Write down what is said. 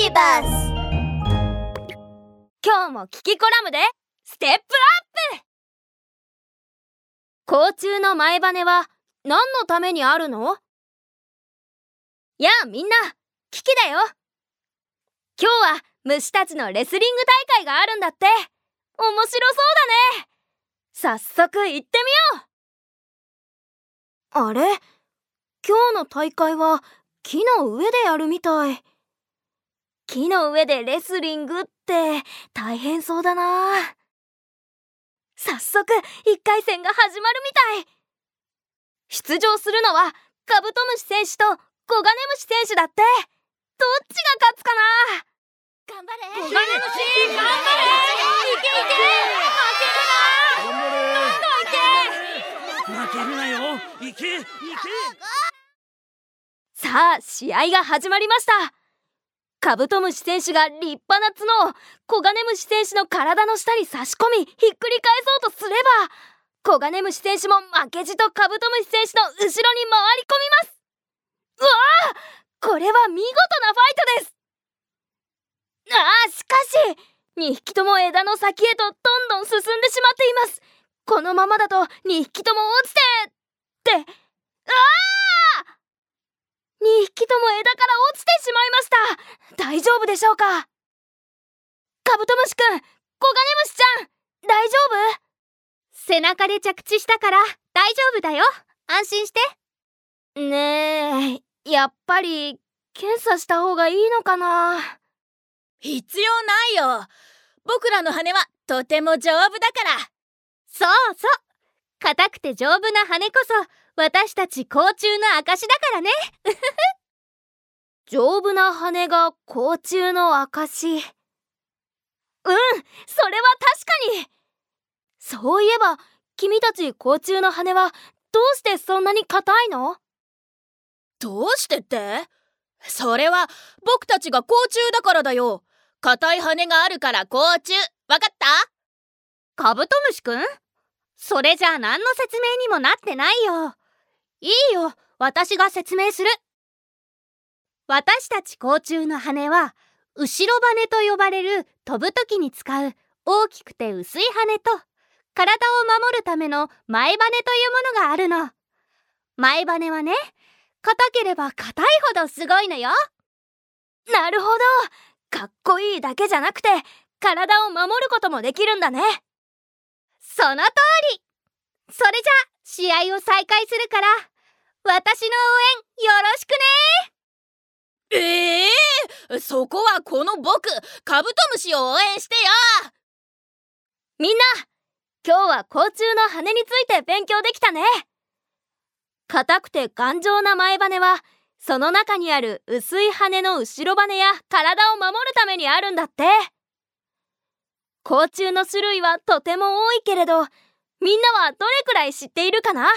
ビバス今日もキキコラムでステップアップ。甲虫の前羽は何のためにあるの？やあみんなキキだよ。今日は虫たちのレスリング大会があるんだって。面白そうだね。早速行ってみよう。あれ？今日の大会は木の上でやるみたい木の上でレスリングって大変そうだな。早速1回戦が始まるみたい。出場するのはカブトムシ選手とコガネムシ選手だって。どっちが勝つかな。頑張れ。コガネムシ頑張れ。いけいけ負けるなどんどんいけ負ける。なよいけいけさあ試合が始まりましたカブトムシ選手が立派な角をコガネムシ選手の体の下に差し込みひっくり返そうとすればコガネムシ選手も負けじとカブトムシ選手の後ろに回り込みます。うわあこれは見事なファイトです。ああしかし2匹とも枝の先へとどんどん進んでしまっています。このままだと2匹とも落ちてって。ああ2匹とも枝から落ちてしまいました大丈夫でしょうか？カブトムシくんコガネムシちゃん大丈夫？背中で着地したから大丈夫だよ。安心して。ねえやっぱり検査した方がいいのかな？必要ないよ。僕らの羽はとても丈夫だから。そうそう。硬くて丈夫な羽こそ私たち甲虫の証だからね丈夫な羽が甲虫の証うんそれは確かに。そういえば君たち甲虫の羽はどうしてそんなに硬いの？どうしてって？それは僕たちが甲虫だからだよ。硬い羽があるから甲虫。わかった？カブトムシくん？それじゃあ何の説明にもなってないよ。いいよ私が説明する私たち甲虫の羽は後ろ羽と呼ばれる飛ぶ時に使う大きくて薄い羽と体を守るための前羽というものがあるの。前羽はね硬ければ硬いほどすごいのよ。なるほど。かっこいいだけじゃなくて体を守ることもできるんだね。その通り。それじゃ試合を再開するから私の応援よろしくね。ええー、そこはこの僕カブトムシを応援してよ。みんな今日は甲虫の羽について勉強できたね。硬くて頑丈な前羽はその中にある薄い羽の後ろ羽や体を守るためにあるんだって。甲虫の種類はとても多いけれどみんなはどれくらい知っているかな？